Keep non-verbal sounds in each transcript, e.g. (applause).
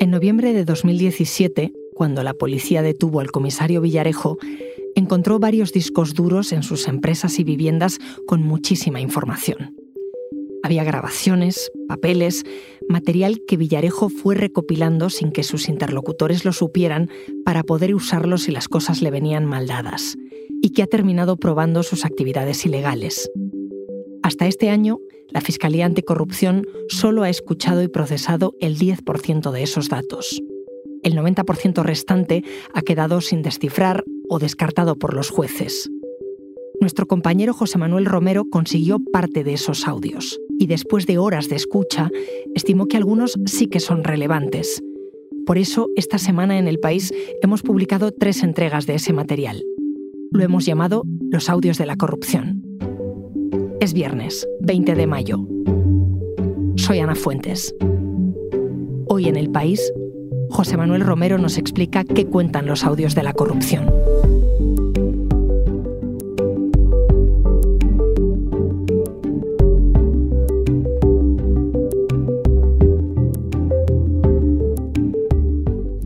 En noviembre de 2017, cuando la policía detuvo al comisario Villarejo, encontró varios discos duros en sus empresas y viviendas con muchísima información. Había grabaciones, papeles, material que Villarejo fue recopilando sin que sus interlocutores lo supieran para poder usarlo si las cosas le venían mal dadas, y que ha terminado probando sus actividades ilegales. Hasta este año, la Fiscalía Anticorrupción solo ha escuchado y procesado el 10% de esos datos. El 90% restante ha quedado sin descifrar o descartado por los jueces. Nuestro compañero José Manuel Romero consiguió parte de esos audios y después de horas de escucha estimó que algunos sí que son relevantes. Por eso, esta semana en el país hemos publicado tres entregas de ese material. Lo hemos llamado Los audios de la corrupción. Es viernes, 20 de mayo. Soy Ana Fuentes. Hoy en el país José Manuel Romero nos explica qué cuentan los audios de la corrupción.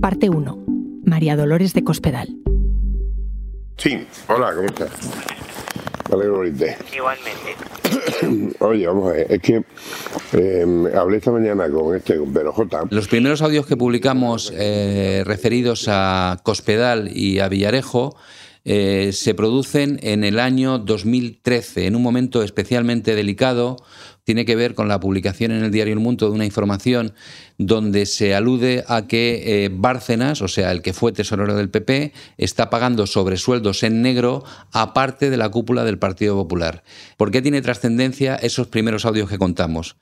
Parte 1. María Dolores de Cospedal. Sí, hola, ¿cómo estás? Alegro de Igualmente. (coughs) Oye, vamos a ver, es que eh, hablé esta mañana con este, con Pedro J. Los primeros audios que publicamos eh, referidos a Cospedal y a Villarejo eh, se producen en el año 2013, en un momento especialmente delicado. Tiene que ver con la publicación en el diario El Mundo de una información donde se alude a que eh, Bárcenas, o sea, el que fue tesorero del PP, está pagando sobresueldos en negro aparte de la cúpula del Partido Popular. ¿Por qué tiene trascendencia esos primeros audios que contamos?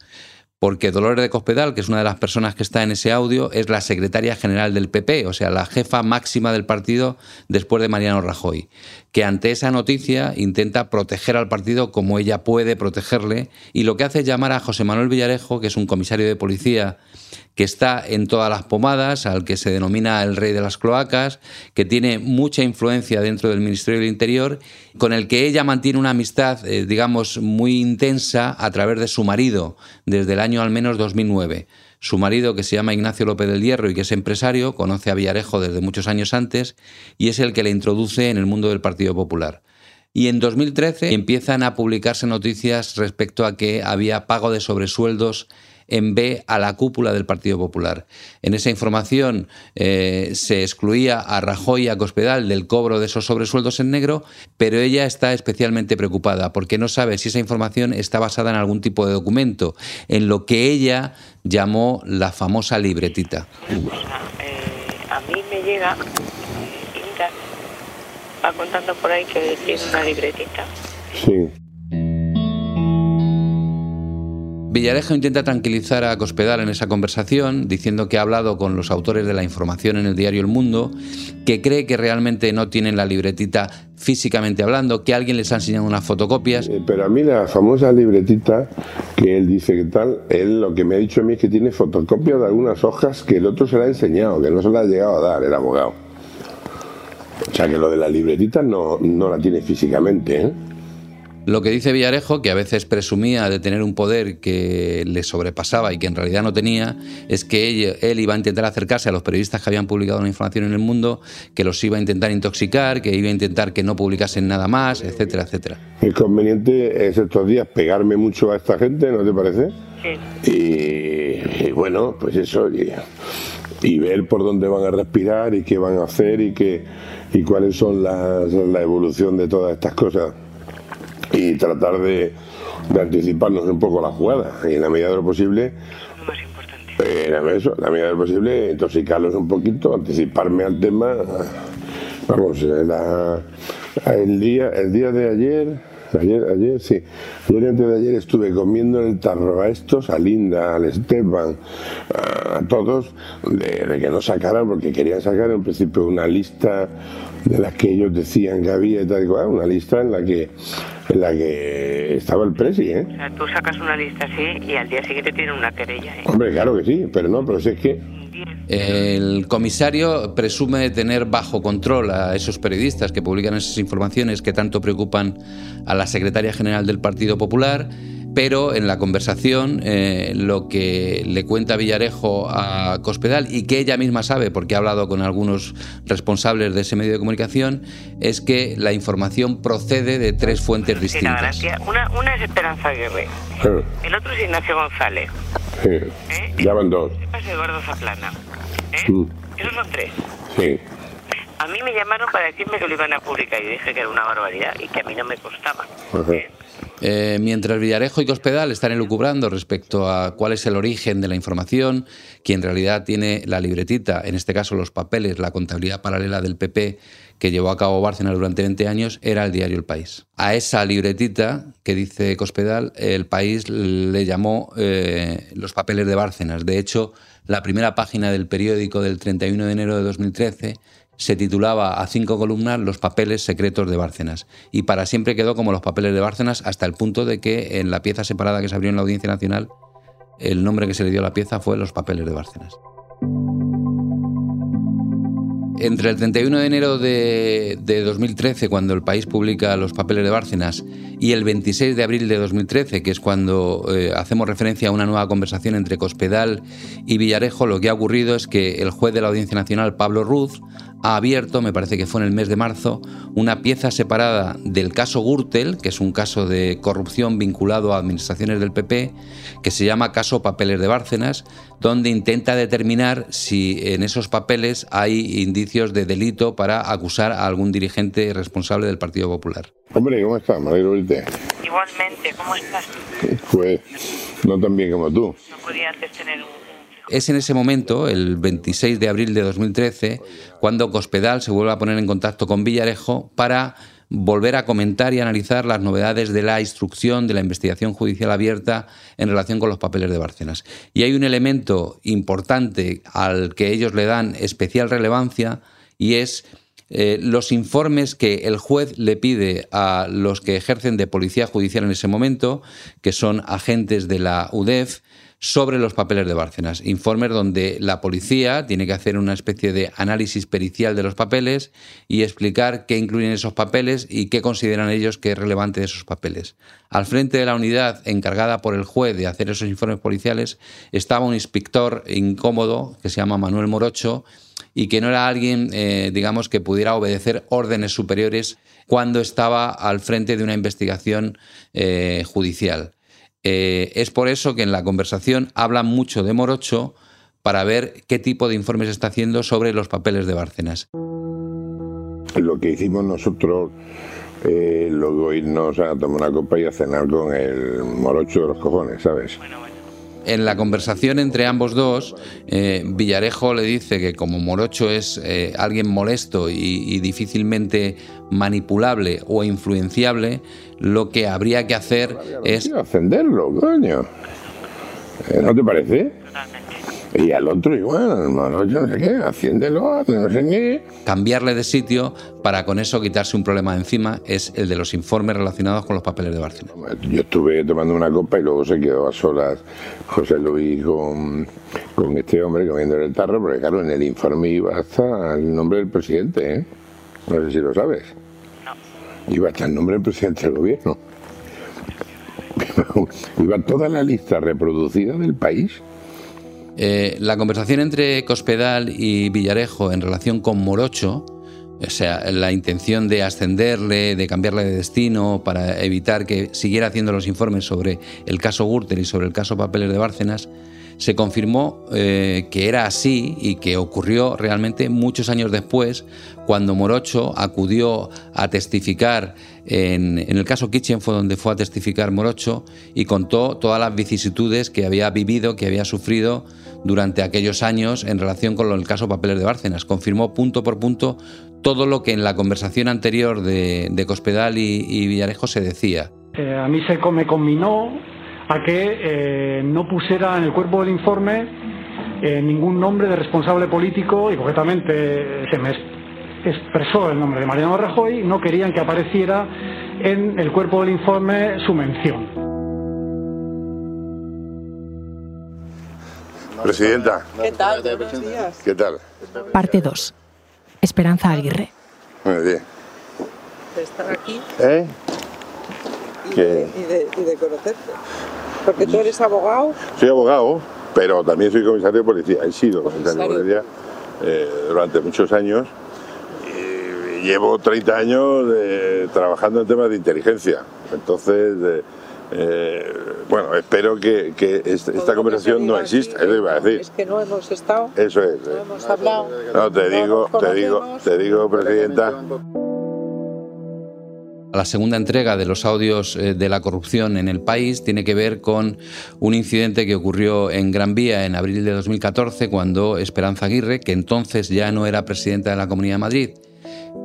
Porque Dolores de Cospedal, que es una de las personas que está en ese audio, es la secretaria general del PP, o sea, la jefa máxima del partido después de Mariano Rajoy, que ante esa noticia intenta proteger al partido como ella puede protegerle y lo que hace es llamar a José Manuel Villarejo, que es un comisario de policía que está en todas las pomadas, al que se denomina el rey de las cloacas, que tiene mucha influencia dentro del Ministerio del Interior, con el que ella mantiene una amistad, eh, digamos, muy intensa a través de su marido, desde el año al menos 2009. Su marido, que se llama Ignacio López del Hierro y que es empresario, conoce a Villarejo desde muchos años antes y es el que le introduce en el mundo del Partido Popular. Y en 2013 empiezan a publicarse noticias respecto a que había pago de sobresueldos en B a la cúpula del Partido Popular. En esa información eh, se excluía a Rajoy y a Cospedal del cobro de esos sobresueldos en negro, pero ella está especialmente preocupada porque no sabe si esa información está basada en algún tipo de documento, en lo que ella llamó la famosa libretita. Eh, a mí me llega, Inda va contando por ahí que tiene una libretita. Sí. Villarejo intenta tranquilizar a Cospedal en esa conversación, diciendo que ha hablado con los autores de la información en el diario El Mundo, que cree que realmente no tienen la libretita físicamente hablando, que alguien les ha enseñado unas fotocopias. Eh, pero a mí la famosa libretita que él dice que tal, él lo que me ha dicho a mí es que tiene fotocopias de algunas hojas que el otro se la ha enseñado, que no se la ha llegado a dar el abogado. O sea que lo de la libretita no, no la tiene físicamente, ¿eh? Lo que dice Villarejo, que a veces presumía de tener un poder que le sobrepasaba y que en realidad no tenía, es que él, iba a intentar acercarse a los periodistas que habían publicado una información en el mundo, que los iba a intentar intoxicar, que iba a intentar que no publicasen nada más, etcétera, etcétera. Es conveniente es estos días pegarme mucho a esta gente, ¿no te parece? Sí. Y, y bueno, pues eso, y, y ver por dónde van a respirar y qué van a hacer y, qué, y cuáles son las, la evolución de todas estas cosas y tratar de, de anticiparnos un poco la jugada y en la medida de lo posible Lo más importante. eh, eso, en la medida de lo posible intoxicarlos un poquito, anticiparme al tema. Vamos, eh, la- el día el día de ayer, ayer, ayer sí, ayer antes de ayer estuve comiendo en el tarro a estos, a Linda, al Esteban, a, a todos, de, de que no sacaran, porque querían sacar en principio una lista de las que ellos decían que había y tal y cual, una lista en la que en la que estaba el presi, ¿eh? O sea, tú sacas una lista así y al día siguiente tiene una querella. ¿eh? Hombre, claro que sí, pero no, pero si es que El comisario presume de tener bajo control a esos periodistas que publican esas informaciones que tanto preocupan a la secretaria general del Partido Popular. Pero en la conversación eh, lo que le cuenta Villarejo a Cospedal y que ella misma sabe, porque ha hablado con algunos responsables de ese medio de comunicación, es que la información procede de tres fuentes distintas. Una, una es Esperanza Aguirre, el otro es Ignacio González. Sí. ¿Eh? Ya van dos. Es Eduardo Zaplana. ¿Eh? Mm. Esos son tres. Sí. A mí me llamaron para decirme que lo iban a publicar y dije que era una barbaridad y que a mí no me costaba. Eh, mientras Villarejo y Cospedal están elucubrando respecto a cuál es el origen de la información, quien en realidad tiene la libretita, en este caso los papeles, la contabilidad paralela del PP que llevó a cabo Bárcenas durante 20 años, era el diario El País. A esa libretita que dice Cospedal, El País le llamó eh, los papeles de Bárcenas. De hecho, la primera página del periódico del 31 de enero de 2013 se titulaba a cinco columnas Los papeles secretos de Bárcenas y para siempre quedó como los papeles de Bárcenas hasta el punto de que en la pieza separada que se abrió en la Audiencia Nacional el nombre que se le dio a la pieza fue Los papeles de Bárcenas. Entre el 31 de enero de, 2013, cuando el país publica los papeles de Bárcenas, y el 26 de abril de 2013, que es cuando eh, hacemos referencia a una nueva conversación entre Cospedal y Villarejo, lo que ha ocurrido es que el juez de la Audiencia Nacional, Pablo Ruz, ha abierto, me parece que fue en el mes de marzo, una pieza separada del caso Gürtel, que es un caso de corrupción vinculado a administraciones del PP, que se llama caso Papeles de Bárcenas, donde intenta determinar si en esos papeles hay indicios de delito para acusar a algún dirigente responsable del Partido Popular. Hombre, ¿cómo estás? Me alegro Igualmente, ¿cómo estás? Pues no tan bien como tú. No podía antes tener un es en ese momento, el 26 de abril de 2013, cuando Cospedal se vuelve a poner en contacto con Villarejo para volver a comentar y analizar las novedades de la instrucción de la investigación judicial abierta en relación con los papeles de Bárcenas. Y hay un elemento importante al que ellos le dan especial relevancia y es eh, los informes que el juez le pide a los que ejercen de policía judicial en ese momento, que son agentes de la UDEF, sobre los papeles de Bárcenas. Informes donde la policía tiene que hacer una especie de análisis pericial de los papeles y explicar qué incluyen esos papeles y qué consideran ellos que es relevante de esos papeles. Al frente de la unidad encargada por el juez de hacer esos informes policiales estaba un inspector incómodo que se llama Manuel Morocho y que no era alguien, eh, digamos, que pudiera obedecer órdenes superiores cuando estaba al frente de una investigación eh, judicial. Eh, es por eso que en la conversación hablan mucho de Morocho para ver qué tipo de informes está haciendo sobre los papeles de Bárcenas. Lo que hicimos nosotros, eh, luego irnos a tomar una copa y a cenar con el Morocho de los cojones, ¿sabes? En la conversación entre ambos dos, eh, Villarejo le dice que como Morocho es eh, alguien molesto y, difícilmente manipulable o influenciable, lo que habría que hacer es... Ascenderlo, coño. Eh, ¿No te parece? Y al otro igual, no sé qué, haciéndolo, no sé qué. Cambiarle de sitio para con eso quitarse un problema de encima es el de los informes relacionados con los papeles de Barcelona. Yo estuve tomando una copa y luego se quedó a solas José Luis con, con este hombre comiendo el tarro, porque claro, en el informe iba hasta el nombre del presidente, ¿eh? No sé si lo sabes. No. Iba hasta el nombre del presidente del gobierno. (laughs) iba toda la lista reproducida del país. Eh, la conversación entre Cospedal y Villarejo en relación con Morocho, o sea, la intención de ascenderle, de cambiarle de destino para evitar que siguiera haciendo los informes sobre el caso Gürtel y sobre el caso Papeles de Bárcenas, se confirmó eh, que era así y que ocurrió realmente muchos años después, cuando Morocho acudió a testificar en, el caso Kitchen, fue donde fue a testificar Morocho y contó todas las vicisitudes que había vivido, que había sufrido durante aquellos años en relación con el caso Papeles de Bárcenas. Confirmó punto por punto todo lo que en la conversación anterior de, Cospedal y, Villarejo se decía. Eh, a mí se me combinó a que eh, no pusiera en el cuerpo del informe eh, ningún nombre de responsable político y concretamente se me expresó el nombre de Mariano Rajoy, no querían que apareciera en el cuerpo del informe su mención. Presidenta. ¿Qué tal? Buenos días. ¿Qué tal? Parte 2. Esperanza Aguirre. Muy bien. Estar aquí. ¿Eh? Que... Y de, y de conocerte. Porque tú eres abogado. Soy abogado, pero también soy comisario de policía. He sido comisario de policía eh, durante muchos años. Y llevo 30 años eh, trabajando en temas de inteligencia. Entonces, eh, eh, bueno, espero que, esta conversación no exista. aquí, Eso iba a decir. Es que no hemos estado, Eso es. no eh. hemos hablado. No, te digo, te digo, te digo, presidenta. La segunda entrega de los audios eh, de la corrupción en el país tiene que ver con un incidente que ocurrió en Gran Vía en abril de 2014 cuando Esperanza Aguirre, que entonces ya no era presidenta de la Comunidad de Madrid,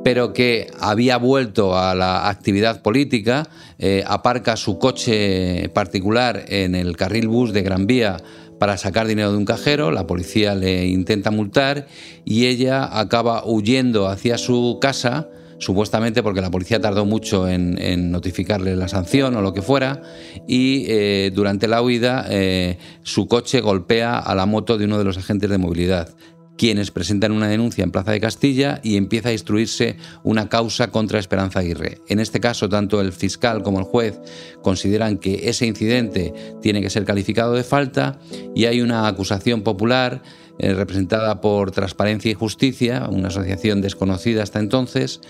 pero que había vuelto a la actividad política, eh, aparca su coche particular en el carril bus de Gran Vía para sacar dinero de un cajero, la policía le intenta multar y ella acaba huyendo hacia su casa, supuestamente porque la policía tardó mucho en, notificarle la sanción o lo que fuera, y eh, durante la huida eh, su coche golpea a la moto de uno de los agentes de movilidad quienes presentan una denuncia en Plaza de Castilla y empieza a instruirse una causa contra Esperanza Aguirre. En este caso, tanto el fiscal como el juez consideran que ese incidente tiene que ser calificado de falta y hay una acusación popular eh, representada por Transparencia y Justicia, una asociación desconocida hasta entonces,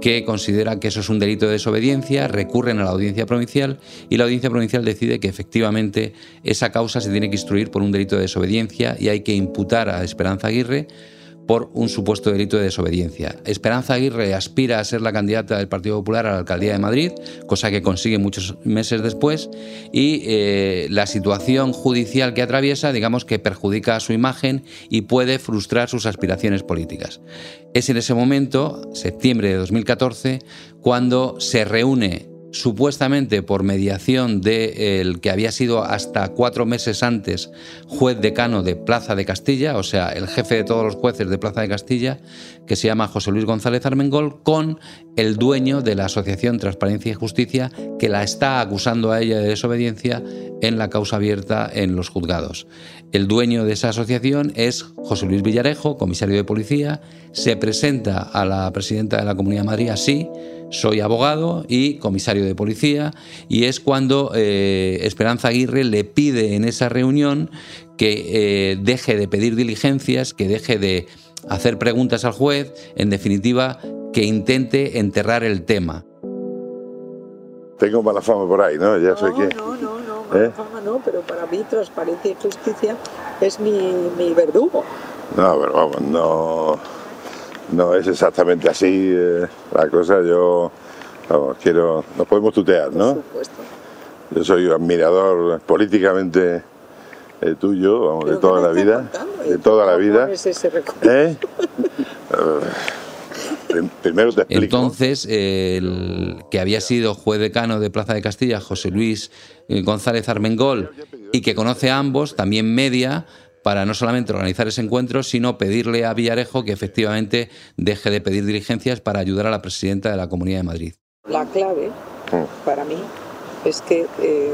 que considera que eso es un delito de desobediencia, recurren a la audiencia provincial y la audiencia provincial decide que efectivamente esa causa se tiene que instruir por un delito de desobediencia y hay que imputar a Esperanza Aguirre por un supuesto delito de desobediencia. Esperanza Aguirre aspira a ser la candidata del Partido Popular a la alcaldía de Madrid, cosa que consigue muchos meses después, y eh, la situación judicial que atraviesa, digamos que perjudica a su imagen y puede frustrar sus aspiraciones políticas. Es en ese momento, septiembre de 2014, cuando se reúne supuestamente por mediación del que había sido hasta cuatro meses antes juez decano de Plaza de Castilla, o sea, el jefe de todos los jueces de Plaza de Castilla, que se llama José Luis González Armengol, con el dueño de la Asociación Transparencia y Justicia, que la está acusando a ella de desobediencia en la causa abierta en los juzgados. El dueño de esa asociación es José Luis Villarejo, comisario de policía, se presenta a la presidenta de la Comunidad de Madrid soy abogado y comisario de policía, y es cuando eh, Esperanza Aguirre le pide en esa reunión que eh, deje de pedir diligencias, que deje de hacer preguntas al juez, en definitiva, que intente enterrar el tema. Tengo mala fama por ahí, ¿no? Ya No, sé que... no, no, no, mala ¿Eh? fama no, pero para mí transparencia y justicia es mi, mi verdugo. No, pero vamos, no, no es exactamente así eh, la cosa. Yo, vamos, quiero, nos podemos tutear, Por ¿no? supuesto. Yo soy admirador políticamente eh, tuyo, vamos, de Pero toda ¿qué la vida, de ¿Y toda la vida. pones ese? ¿Eh? Eh, (laughs) prim- Primero te explico. Entonces, el que había sido juez decano de Plaza de Castilla, José Luis eh, González Armengol, y que conoce a ambos, también media para no solamente organizar ese encuentro, sino pedirle a Villarejo que efectivamente deje de pedir diligencias para ayudar a la presidenta de la Comunidad de Madrid. La clave para mí es que eh,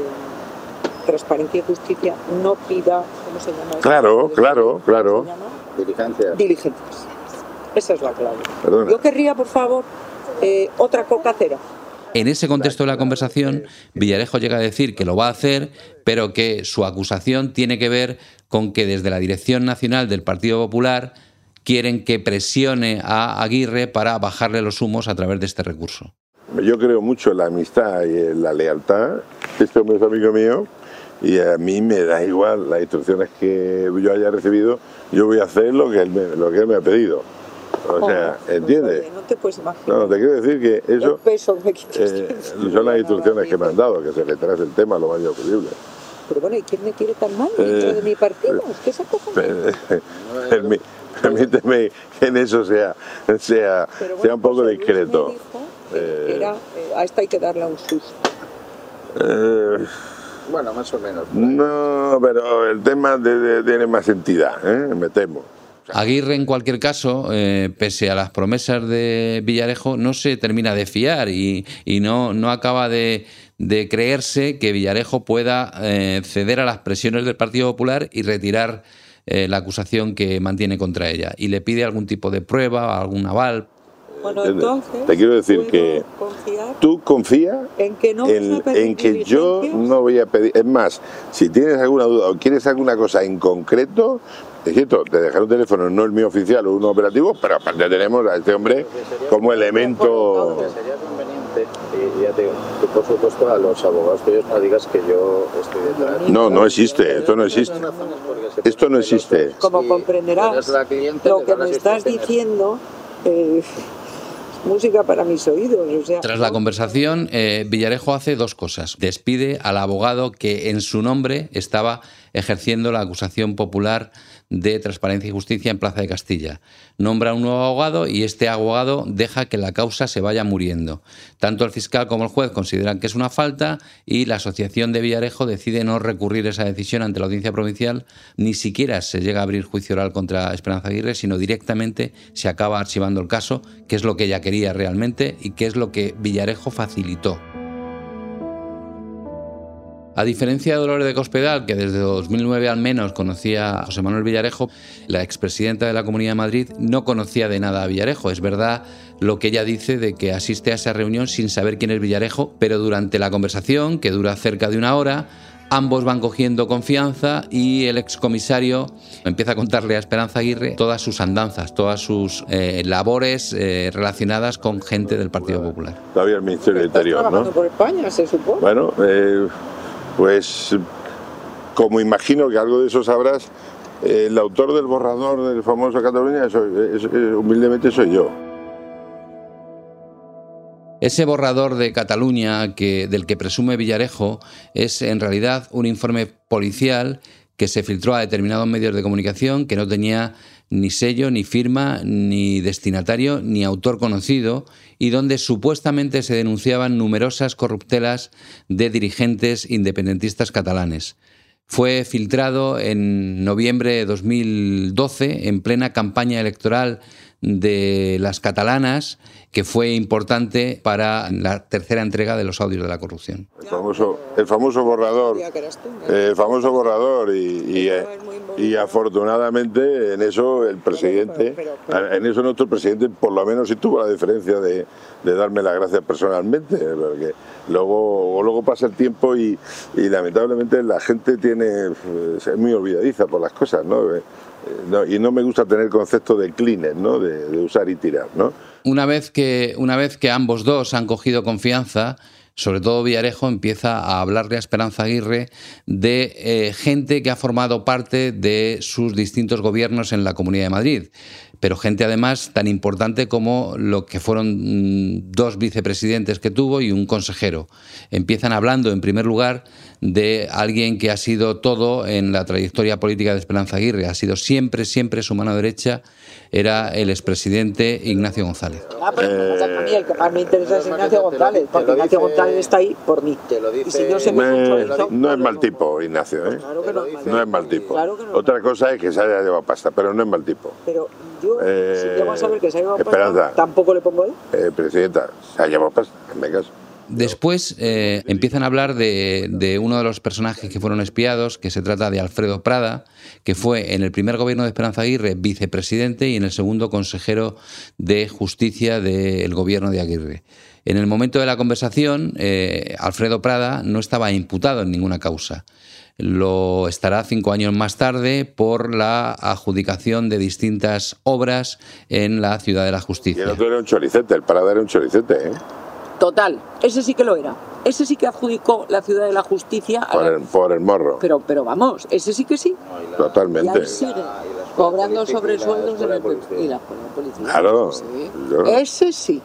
transparencia y justicia no pida, ¿cómo se llama? eso? Claro, claro, claro. ¿Se llama? Diligencia. Diligencias. Esa es la clave. Perdona. Yo querría, por favor, eh, otra coca cero. En ese contexto de la conversación, Villarejo llega a decir que lo va a hacer, pero que su acusación tiene que ver con que desde la Dirección Nacional del Partido Popular quieren que presione a Aguirre para bajarle los humos a través de este recurso. Yo creo mucho en la amistad y en la lealtad. Este hombre es amigo mío y a mí me da igual las instrucciones que yo haya recibido. Yo voy a hacer lo que él me, lo que él me ha pedido. O sea, Pues, ¿entiendes? no te puedes imaginar. No, te quiero decir que el eso peso que quitas eh, encima son las instrucciones que me han dado, que se retrase el tema lo más rápido posible. Pero bueno, ¿y quién me quiere tan mal dentro Eh, de mi partido? Es que esa cosa no- Permí- Permíteme que en eso sea, sea, bueno, sea un poco José Luis me discreto. dijo que Eh, era, eh, a esta hay que darle un susto. Eh, Bueno, más o menos. no, pero el tema de- de- tiene más entidad, ¿eh? me temo. Aguirre, en cualquier caso, eh, pese a las promesas de Villarejo, no se termina de fiar y, y no, no acaba de, de creerse que Villarejo pueda eh, ceder a las presiones del Partido Popular y retirar eh, la acusación que mantiene contra ella. Y le pide algún tipo de prueba, algún aval. Bueno, ¿entiendes? entonces, Te quiero decir ¿puedo que tú confías en que no en, a pedir en que yo no voy a pedir. Es más, si tienes alguna duda o quieres alguna cosa en concreto, es cierto, te dejaré un teléfono, no el mío oficial o uno operativo, pero aparte tenemos a este hombre como elemento. Sería conveniente, y ya te por supuesto a los abogados tuyos no digas que yo estoy detrás. No, no existe, esto no existe. Esto no existe. Como comprenderás, lo que me estás diciendo eh, es música para mis oídos. O sea, Tras la conversación, eh, Villarejo hace dos cosas. Despide al abogado que en su nombre estaba ejerciendo la acusación popular de Transparencia y Justicia en Plaza de Castilla. Nombra un nuevo abogado y este abogado deja que la causa se vaya muriendo. Tanto el fiscal como el juez consideran que es una falta y la Asociación de Villarejo decide no recurrir esa decisión ante la Audiencia Provincial. Ni siquiera se llega a abrir juicio oral contra Esperanza Aguirre, sino directamente se acaba archivando el caso, que es lo que ella quería realmente y que es lo que Villarejo facilitó. A diferencia de Dolores de Cospedal, que desde 2009 al menos conocía a José Manuel Villarejo, la expresidenta de la Comunidad de Madrid no conocía de nada a Villarejo. Es verdad lo que ella dice de que asiste a esa reunión sin saber quién es Villarejo, pero durante la conversación, que dura cerca de una hora, ambos van cogiendo confianza y el excomisario empieza a contarle a Esperanza Aguirre todas sus andanzas, todas sus eh, labores eh, relacionadas con gente del Partido Popular. Todavía el Ministerio del Interior, ¿no? por España, se supone. Bueno, eh, pues como imagino que algo de eso sabrás, el autor del borrador del famoso Cataluña, humildemente soy yo. Ese borrador de Cataluña que, del que presume Villarejo es en realidad un informe policial que se filtró a determinados medios de comunicación que no tenía ni sello, ni firma, ni destinatario, ni autor conocido y donde supuestamente se denunciaban numerosas corruptelas de dirigentes independentistas catalanes. Fue filtrado en noviembre de 2012 en plena campaña electoral de las catalanas, que fue importante para la tercera entrega de los audios de la corrupción. El famoso, el famoso borrador, el famoso borrador y, y, eh, y afortunadamente en eso el presidente, en eso nuestro presidente por lo menos sí tuvo la diferencia de, de darme las gracias personalmente, porque luego, luego pasa el tiempo y, y lamentablemente la gente tiene es muy olvidadiza por las cosas, ¿no? Eh, y no me gusta tener concepto de cleaner, ¿no? De, de usar y tirar, ¿no? Una vez que, una vez que ambos dos han cogido confianza, sobre todo Villarejo empieza a hablarle a Esperanza Aguirre de eh, gente que ha formado parte de sus distintos gobiernos en la Comunidad de Madrid, pero gente además tan importante como lo que fueron mm, dos vicepresidentes que tuvo y un consejero. Empiezan hablando en primer lugar de alguien que ha sido todo en la trayectoria política de Esperanza Aguirre, ha sido siempre, siempre su mano derecha, era el expresidente Ignacio González. Ah, pero Eh, a mí el que más me interesa es Ignacio dice- González, porque Ignacio dice- González está ahí por mí. Te lo Y si dice- yo un Me- chorizo, no es mal tipo, Ignacio, ¿eh? Claro que no es mal No es mal tipo. Claro que no Otra cosa es que se haya llevado pasta, pero no es mal tipo. Pero yo, Eh, si llego a saber que se ha llevado pasta, Esperanza. tampoco le pongo él. Eh, presidenta, se ha llevado pasta, me caso. Después eh, empiezan a hablar de, de uno de los personajes que fueron espiados, que se trata de Alfredo Prada, que fue en el primer gobierno de Esperanza Aguirre vicepresidente y en el segundo consejero de justicia del gobierno de Aguirre. En el momento de la conversación, eh, Alfredo Prada no estaba imputado en ninguna causa. Lo estará cinco años más tarde por la adjudicación de distintas obras en la Ciudad de la Y el Justicia. otro era un choricete, el parada era un choricete, ¿eh? Total, ese sí que lo era. Ese sí que adjudicó la ciudad de la justicia. a Por la- el, por el morro, Pero, pero vamos, ese sí que sí. Y totalmente. ahí sigue, cobrando sobresueldos y la de policía. Claro, Sí. yo- Ese sí,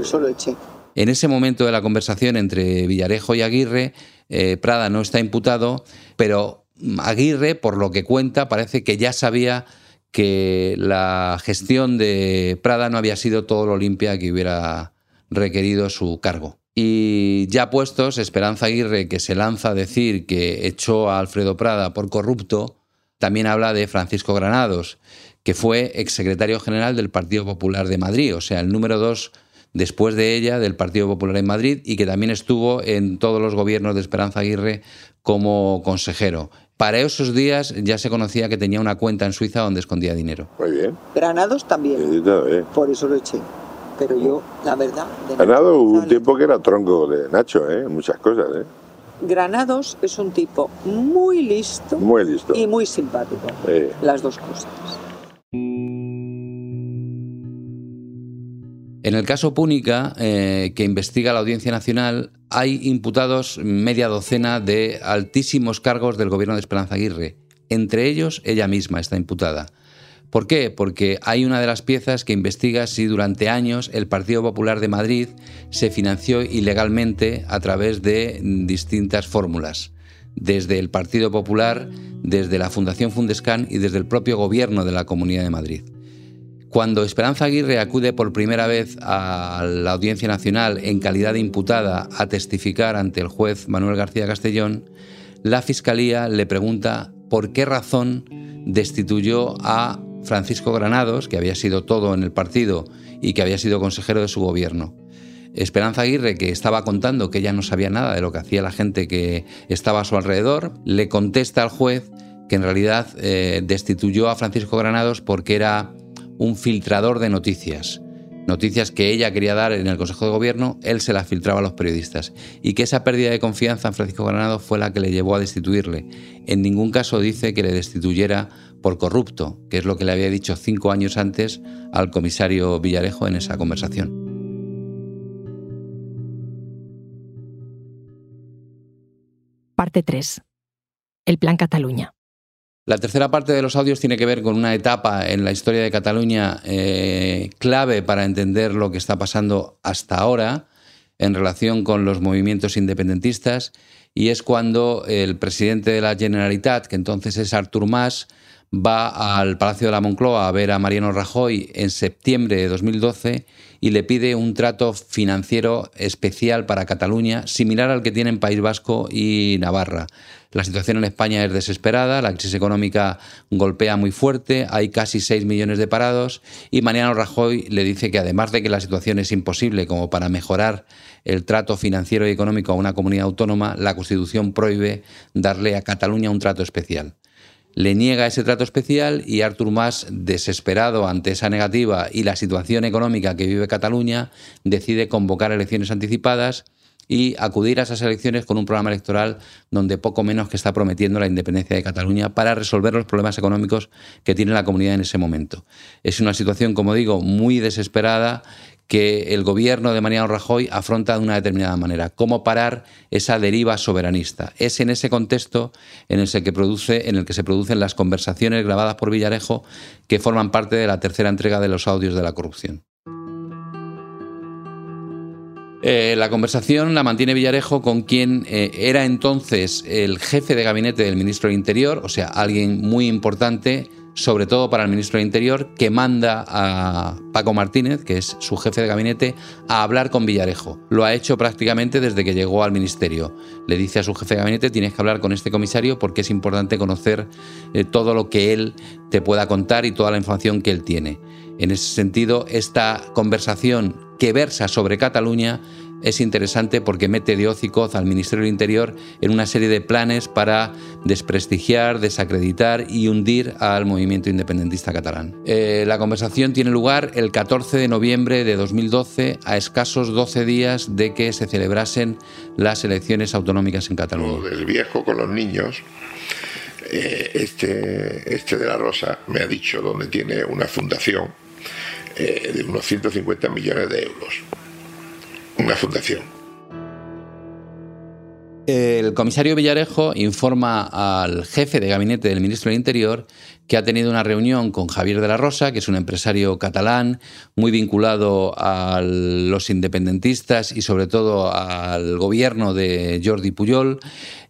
eso lo eché. En ese momento de la conversación entre Villarejo y Aguirre, eh, Prada no está imputado, pero Aguirre, por lo que cuenta, parece que ya sabía que la gestión de Prada no había sido todo lo limpia que hubiera requerido su cargo. Y ya puestos, Esperanza Aguirre, que se lanza a decir que echó a Alfredo Prada por corrupto, también habla de Francisco Granados, que fue exsecretario general del Partido Popular de Madrid, o sea, el número dos después de ella del Partido Popular en Madrid y que también estuvo en todos los gobiernos de Esperanza Aguirre como consejero. Para esos días ya se conocía que tenía una cuenta en Suiza donde escondía dinero. Muy bien. Granados también, Sí, bien. por eso lo eché. Pero yo, la verdad... de Granado hubo un González- tiempo que era tronco de Nacho, ¿eh? Muchas cosas, ¿eh? Granados es un tipo muy listo Muy listo. y muy simpático. Eh, Las dos cosas. En el caso Púnica, eh, que investiga la Audiencia Nacional, hay imputados media docena de altísimos cargos del gobierno de Esperanza Aguirre. Entre ellos, ella misma está imputada. ¿Por qué? Porque hay una de las piezas que investiga si durante años el Partido Popular de Madrid se financió ilegalmente a través de distintas fórmulas. Desde el Partido Popular, desde la Fundación Fundescan y desde el propio gobierno de la Comunidad de Madrid. Cuando Esperanza Aguirre acude por primera vez a la Audiencia Nacional en calidad de imputada a testificar ante el juez Manuel García Castellón, la Fiscalía le pregunta por qué razón destituyó a Francisco Granados, que había sido todo en el partido y que había sido consejero de su gobierno. Esperanza Aguirre, que estaba contando que ella no sabía nada de lo que hacía la gente que estaba a su alrededor, le contesta al juez que en realidad eh, destituyó a Francisco Granados porque era un filtrador de noticias. Noticias que ella quería dar en el Consejo de Gobierno, él se las filtraba a los periodistas. Y que esa pérdida de confianza en Francisco Granados fue la que le llevó a destituirle. En ningún caso dice que le destituyera por corrupto, que es lo que le había dicho cinco años antes al comisario Villarejo en esa conversación. Parte 3. El Plan Cataluña. La tercera parte de los audios tiene que ver con una etapa en la historia de Cataluña eh, clave para entender lo que está pasando hasta ahora en relación con los movimientos independentistas y es cuando el presidente de la Generalitat, que entonces es Artur Mas, va al Palacio de la Moncloa a ver a Mariano Rajoy en septiembre de 2012 y le pide un trato financiero especial para Cataluña, similar al que tienen País Vasco y Navarra. La situación en España es desesperada, la crisis económica golpea muy fuerte, hay casi 6 millones de parados y Mariano Rajoy le dice que además de que la situación es imposible como para mejorar el trato financiero y económico a una comunidad autónoma, la Constitución prohíbe darle a Cataluña un trato especial le niega ese trato especial y Artur Mas, desesperado ante esa negativa y la situación económica que vive Cataluña, decide convocar elecciones anticipadas y acudir a esas elecciones con un programa electoral donde poco menos que está prometiendo la independencia de Cataluña para resolver los problemas económicos que tiene la comunidad en ese momento. Es una situación, como digo, muy desesperada que el gobierno de Mariano Rajoy afronta de una determinada manera. ¿Cómo parar esa deriva soberanista? Es en ese contexto en el, que se producen las conversaciones grabadas por Villarejo que forman parte de la tercera entrega de los audios de la corrupción. Eh, la conversación la mantiene Villarejo con quien eh, era entonces el jefe de gabinete del ministro del Interior, o sea, alguien muy importante, sobre todo para el ministro del Interior, que manda a Paco Martínez, que es su jefe de gabinete, a hablar con Villarejo. Lo ha hecho prácticamente desde que llegó al ministerio. Le dice a su jefe de gabinete, tienes que hablar con este comisario porque es importante conocer eh, todo lo que él te pueda contar y toda la información que él tiene. En ese sentido, esta conversación que versa sobre Cataluña es interesante porque mete de hoz y coz al Ministerio del Interior en una serie de planes para desprestigiar, desacreditar y hundir al movimiento independentista catalán. Eh, la conversación tiene lugar el 14 de noviembre de 2012, a escasos 12 días de que se celebrasen las elecciones autonómicas en Cataluña. Del viejo con los niños, eh, este, este de la Rosa me ha dicho dónde tiene una fundación eh, de unos 150 millones de euros una fundación. El comisario Villarejo informa al jefe de gabinete del ministro del Interior que ha tenido una reunión con Javier de la Rosa, que es un empresario catalán muy vinculado a los independentistas y sobre todo al gobierno de Jordi Puyol,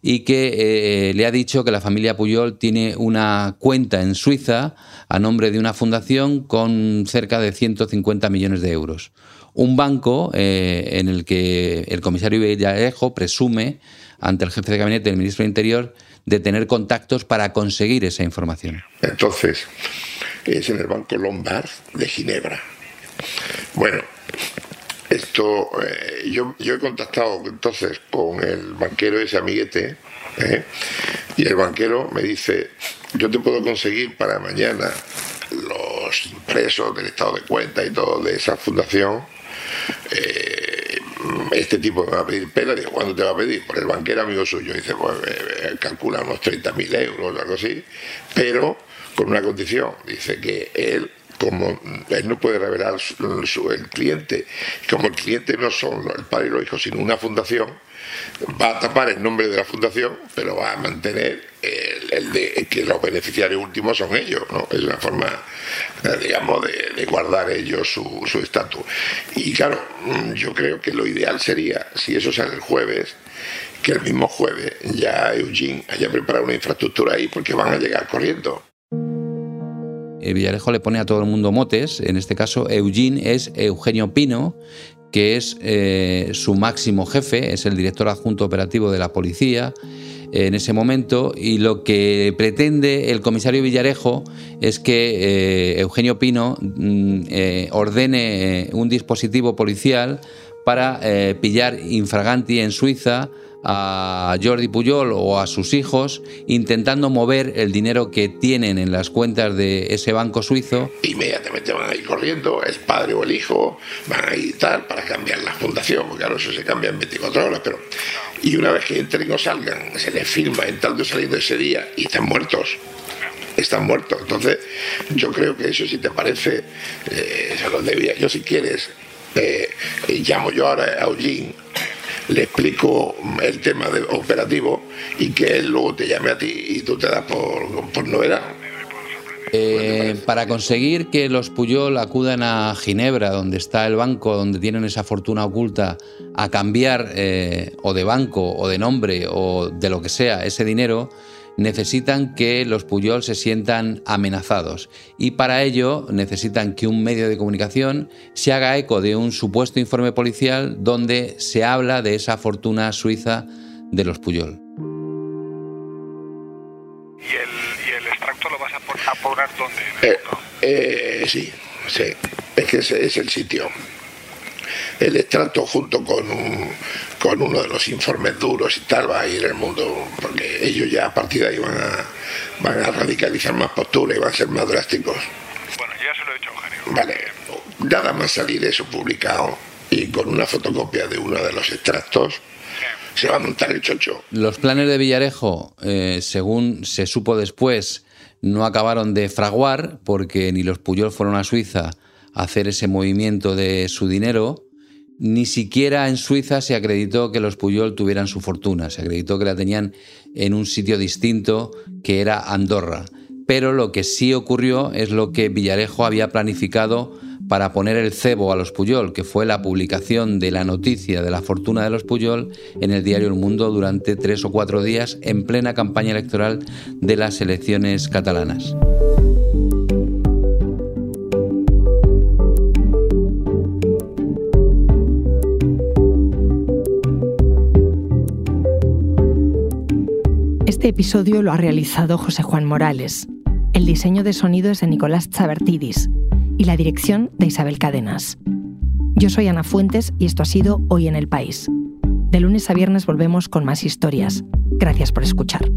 y que eh, le ha dicho que la familia Puyol tiene una cuenta en Suiza a nombre de una fundación con cerca de 150 millones de euros un banco eh, en el que el comisario Villarejo presume ante el jefe de gabinete del ministro del Interior de tener contactos para conseguir esa información. Entonces, es en el Banco Lombard de Ginebra. Bueno, esto, eh, yo, yo, he contactado entonces con el banquero, ese amiguete, ¿eh? y el banquero me dice, yo te puedo conseguir para mañana los impresos del estado de cuenta y todo de esa fundación eh, este tipo me va a pedir pela, ¿cuándo te va a pedir? Por el banquero amigo suyo, dice, pues eh, calcula unos 30.000 euros o algo así, pero con una condición, dice que él como él no puede revelar su, el cliente, como el cliente no son el padre y los hijos, sino una fundación, va a tapar el nombre de la fundación, pero va a mantener el, de que los beneficiarios últimos son ellos, ¿no? Es una forma, eh, digamos, de, guardar ellos su estatus. y claro, mm, yo creo que lo ideal sería, si eso sale el jueves, que el mismo jueves ya Eugene haya preparado una infraestructura ahí porque van a llegar corriendo. Eh, Villarejo le pone a todo el mundo motes, en este caso Eugene es Eugenio Pino, que es eh, su máximo jefe, es el director adjunto operativo de la policía en ese momento. Y lo que pretende el comisario Villarejo es que eh, Eugenio Pino mm, ordene un dispositivo policial para pillar infraganti en Suiza a Jordi Puyol o a sus hijos intentando mover el dinero que tienen en las cuentas de ese banco suizo. Inmediatamente van a ir corriendo, el padre o el hijo van a ir para cambiar la fundación, porque claro, eso se cambia en 24 horas, pero... Y una vez que entren o salgan, se les firma entrando y saliendo ese día y están muertos están muertos. Entonces, yo creo que eso, si te parece, eh, se los debía. Yo, si quieres, eh, llamo yo ahora a Eugene le explico el tema de operativo y que él luego te llame a ti y tú te das por, por novedad. Eh, para conseguir que los Puyol acudan a Ginebra, donde está el banco, donde tienen esa fortuna oculta, a cambiar eh, o de banco o de nombre o de lo que sea ese dinero, necesitan que los Puyol se sientan amenazados y para ello necesitan que un medio de comunicación se haga eco de un supuesto informe policial donde se habla de esa fortuna suiza de los Puyol. ¿Y el, extracto lo vas a, poner dónde? Eh, eh, sí, sí, es que ese es el sitio el extracto junto con, con uno de los informes duros y tal va a ir el mundo, porque ellos ya a partir de ahí van a, van a radicalizar más postura y van a ser más drásticos. Bueno, ya se lo he dicho, Eugenio. Vale, nada más salir eso publicado y con una fotocopia de uno de los extractos, se va a montar el chocho. Los planes de Villarejo, eh, según se supo después, no acabaron de fraguar porque ni los Puyol fueron a Suiza a hacer ese movimiento de su dinero ni siquiera en Suiza se acreditó que los Puyol tuvieran su fortuna, se acreditó que la tenían en un sitio distinto que era Andorra. Pero lo que sí ocurrió es lo que Villarejo había planificado para poner el cebo a los Puyol, que fue la publicación de la noticia de la fortuna de los Puyol en el diario El Mundo durante tres o cuatro días en plena campaña electoral de las elecciones catalanas. Este episodio lo ha realizado José Juan Morales. El diseño de sonido es de Nicolás Chabertidis y la dirección de Isabel Cadenas. Yo soy Ana Fuentes y esto ha sido Hoy en el País. De lunes a viernes volvemos con más historias. Gracias por escuchar.